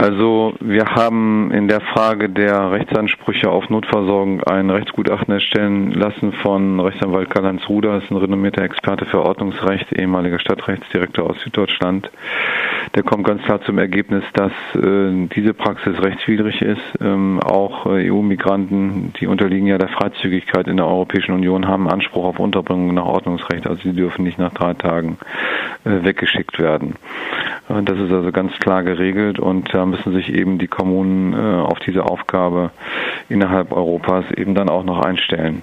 Also wir haben in der Frage der Rechtsansprüche auf Notversorgung ein Rechtsgutachten erstellen lassen von Rechtsanwalt Karl-Heinz Ruder, ist ein renommierter Experte für Ordnungsrecht, ehemaliger Stadtrechtsdirektor aus Süddeutschland. Der kommt ganz klar zum Ergebnis, dass äh, diese Praxis rechtswidrig ist. Ähm, auch äh, EU-Migranten, die unterliegen ja der Freizügigkeit in der Europäischen Union, haben Anspruch auf Unterbringung nach Ordnungsrecht. Also sie dürfen nicht nach drei Tagen äh, weggeschickt werden. Das ist also ganz klar geregelt und da müssen sich eben die Kommunen äh, auf diese Aufgabe innerhalb Europas eben dann auch noch einstellen.